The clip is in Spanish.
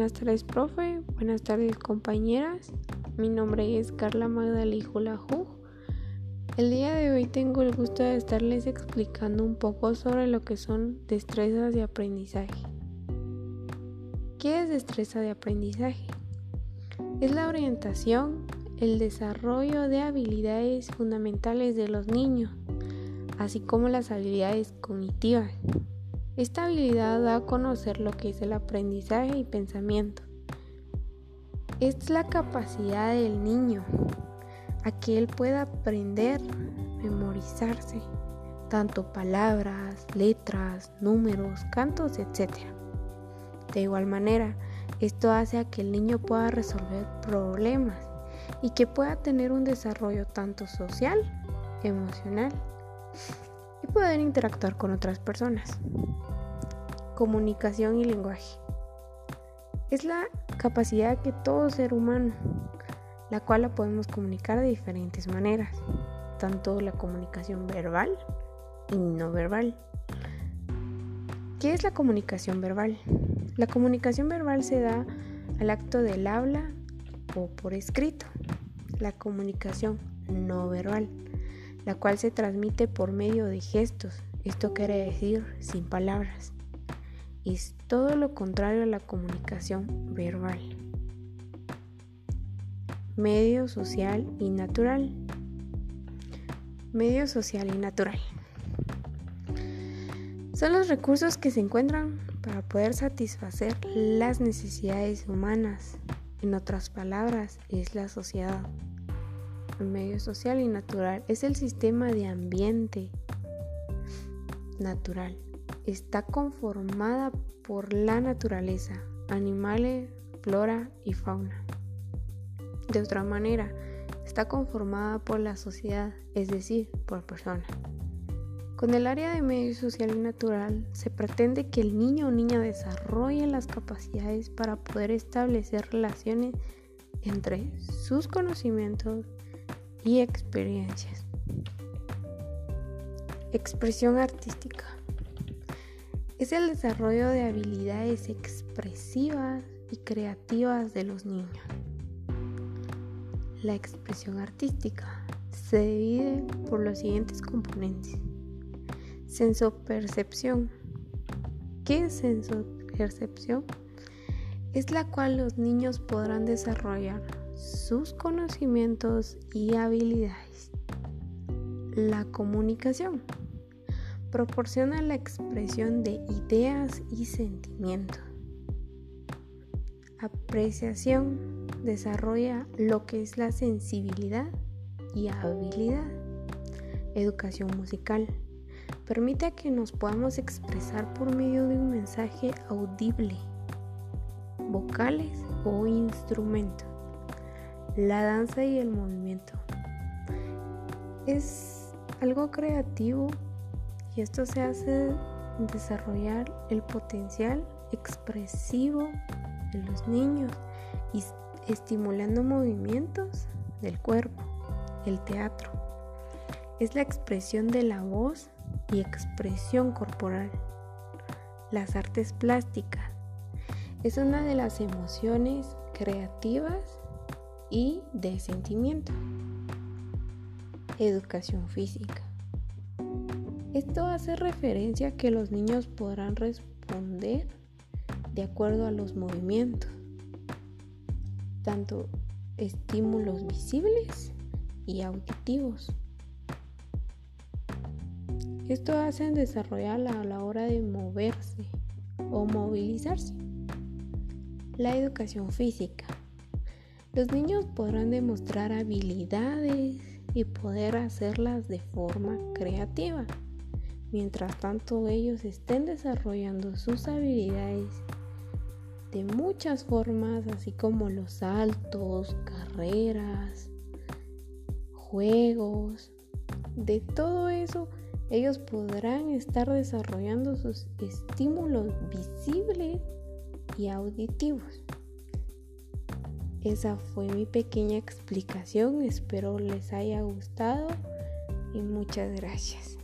Buenas tardes, profe. Buenas tardes, compañeras. Mi nombre es Carla Magdalí Julaju. El día de hoy tengo el gusto de estarles explicando un poco sobre lo que son destrezas de aprendizaje. ¿Qué es destreza de aprendizaje? Es la orientación, el desarrollo de habilidades fundamentales de los niños, así como las habilidades cognitivas. Esta habilidad da a conocer lo que es el aprendizaje y pensamiento. Es la capacidad del niño a que él pueda aprender, memorizarse, tanto palabras, letras, números, cantos, etc. De igual manera, esto hace a que el niño pueda resolver problemas y que pueda tener un desarrollo tanto social, emocional y poder interactuar con otras personas. Comunicación y lenguaje. Es la capacidad que todo ser humano, la cual la podemos comunicar de diferentes maneras, tanto la comunicación verbal y no verbal. ¿Qué es la comunicación verbal? La comunicación verbal se da al acto del habla o por escrito. La comunicación no verbal la cual se transmite por medio de gestos. Esto quiere decir sin palabras. Es todo lo contrario a la comunicación verbal. Medio social y natural. Medio social y natural. Son los recursos que se encuentran para poder satisfacer las necesidades humanas. En otras palabras, es la sociedad medio social y natural es el sistema de ambiente natural. Está conformada por la naturaleza, animales, flora y fauna. De otra manera, está conformada por la sociedad, es decir, por personas. Con el área de medio social y natural se pretende que el niño o niña desarrolle las capacidades para poder establecer relaciones entre sus conocimientos, y experiencias. Expresión artística. Es el desarrollo de habilidades expresivas y creativas de los niños. La expresión artística se divide por los siguientes componentes. Sensopercepción. ¿Qué es sensopercepción? Es la cual los niños podrán desarrollar sus conocimientos y habilidades. La comunicación proporciona la expresión de ideas y sentimientos. Apreciación desarrolla lo que es la sensibilidad y habilidad. Educación musical permite que nos podamos expresar por medio de un mensaje audible, vocales o instrumentos la danza y el movimiento. Es algo creativo y esto se hace desarrollar el potencial expresivo de los niños y estimulando movimientos del cuerpo. El teatro es la expresión de la voz y expresión corporal. Las artes plásticas es una de las emociones creativas y de sentimiento. Educación física. Esto hace referencia a que los niños podrán responder de acuerdo a los movimientos, tanto estímulos visibles y auditivos. Esto hace desarrollar a la hora de moverse o movilizarse. La educación física los niños podrán demostrar habilidades y poder hacerlas de forma creativa. Mientras tanto ellos estén desarrollando sus habilidades de muchas formas, así como los saltos, carreras, juegos, de todo eso, ellos podrán estar desarrollando sus estímulos visibles y auditivos. Esa fue mi pequeña explicación, espero les haya gustado y muchas gracias.